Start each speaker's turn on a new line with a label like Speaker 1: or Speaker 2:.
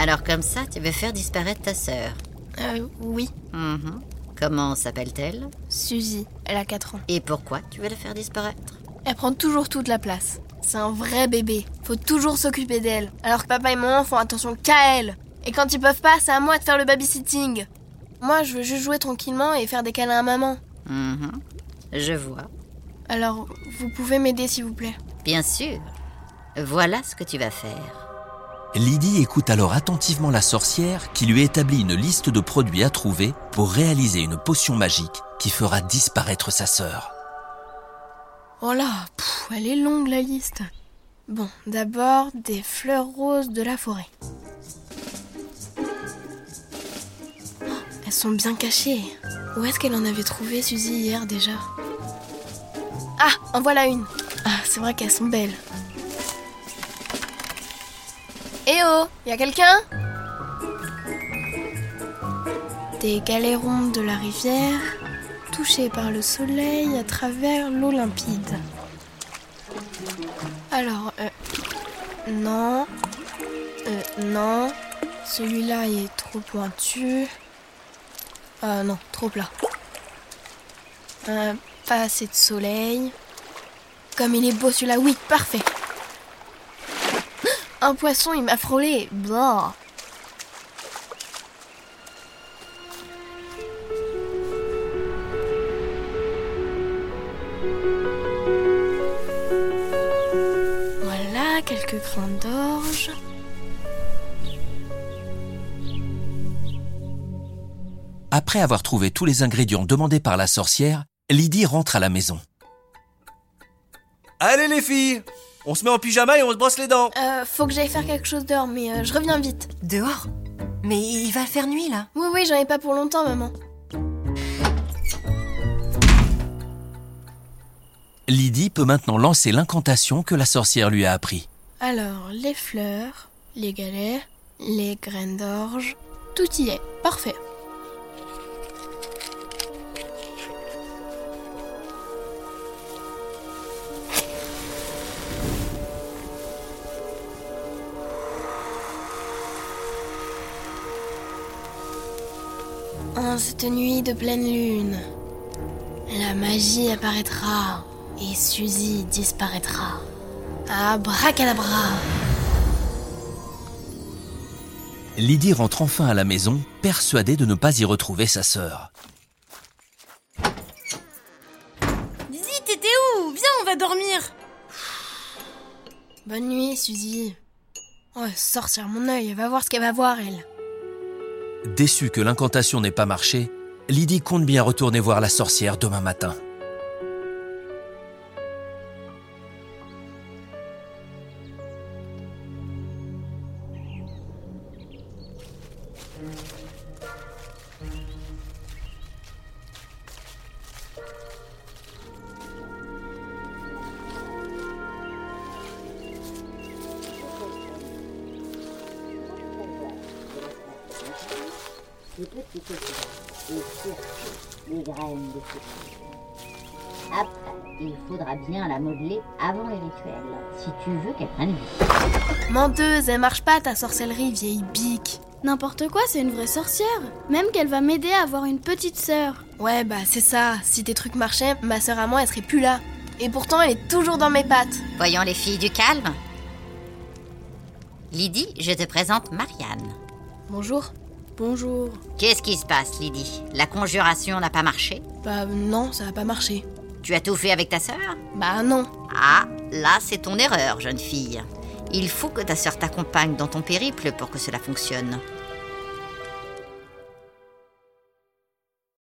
Speaker 1: Alors comme ça, tu veux faire disparaître ta sœur
Speaker 2: Euh, oui.
Speaker 1: Mhm. Comment s'appelle-t-elle?
Speaker 2: Suzy, elle a 4 ans.
Speaker 1: Et pourquoi tu veux la faire disparaître?
Speaker 2: Elle prend toujours toute la place. C'est un vrai bébé. Faut toujours s'occuper d'elle. Alors que papa et maman font attention qu'à elle. Et quand ils peuvent pas, c'est à moi de faire le babysitting. Moi, je veux juste jouer tranquillement et faire des câlins à maman.
Speaker 1: Mhm. Je vois.
Speaker 2: Alors, vous pouvez m'aider s'il vous plaît?
Speaker 1: Bien sûr. Voilà ce que tu vas faire.
Speaker 3: Lydie écoute alors attentivement la sorcière qui lui établit une liste de produits à trouver pour réaliser une potion magique qui fera disparaître sa sœur.
Speaker 2: Oh là, elle est longue la liste. Bon, d'abord des fleurs roses de la forêt. Elles sont bien cachées. Où est-ce qu'elle en avait trouvé Suzy hier déjà? Ah, en voilà une. Ah, c'est vrai qu'elles sont belles. Eh oh, y a quelqu'un? Des galérons de la rivière, touchés par le soleil à travers l'eau limpide. Alors, euh, non, euh, non, celui-là il est trop pointu. Ah non, trop plat. Euh, pas assez de soleil. Comme il est beau celui-là, oui, parfait. Un poisson, il m'a frôlé. Blah. Voilà quelques grains d'orge.
Speaker 3: Après avoir trouvé tous les ingrédients demandés par la sorcière, Lydie rentre à la maison.
Speaker 4: Allez les filles On se met en pyjama et on se brosse les dents
Speaker 2: Euh, faut que j'aille faire quelque chose dehors, mais euh, je reviens vite.
Speaker 5: Dehors Mais il va faire nuit là.
Speaker 2: Oui, oui, j'en ai pas pour longtemps, maman.
Speaker 3: Lydie peut maintenant lancer l'incantation que la sorcière lui a appris.
Speaker 2: Alors, les fleurs, les galets, les graines d'orge, tout y est. Parfait. En cette nuit de pleine lune, la magie apparaîtra et Suzy disparaîtra. Abracadabra
Speaker 3: Lydie rentre enfin à la maison, persuadée de ne pas y retrouver sa sœur.
Speaker 5: Dizzy, t'étais où? Viens, on va dormir.
Speaker 2: Bonne nuit, Suzy. Oh, sortir mon œil, va voir ce qu'elle va voir, elle.
Speaker 3: Déçue que l'incantation n'ait pas marché, Lydie compte bien retourner voir la sorcière demain matin.
Speaker 6: Après, il faudra bien la modeler avant les rituels, si tu veux qu'elle prenne vie.
Speaker 2: Menteuse, elle marche pas ta sorcellerie, vieille bique.
Speaker 7: N'importe quoi, c'est une vraie sorcière. Même qu'elle va m'aider à avoir une petite sœur.
Speaker 2: Ouais, bah c'est ça. Si tes trucs marchaient, ma sœur à moi, elle serait plus là. Et pourtant, elle est toujours dans mes pattes.
Speaker 1: Voyons les filles du calme. Lydie, je te présente Marianne.
Speaker 2: Bonjour. Bonjour.
Speaker 1: Qu'est-ce qui se passe, Lydie? La conjuration n'a pas marché?
Speaker 2: Bah non, ça a pas marché.
Speaker 1: Tu as tout fait avec ta sœur?
Speaker 2: Bah non.
Speaker 1: Ah, là, c'est ton erreur, jeune fille. Il faut que ta sœur t'accompagne dans ton périple pour que cela fonctionne.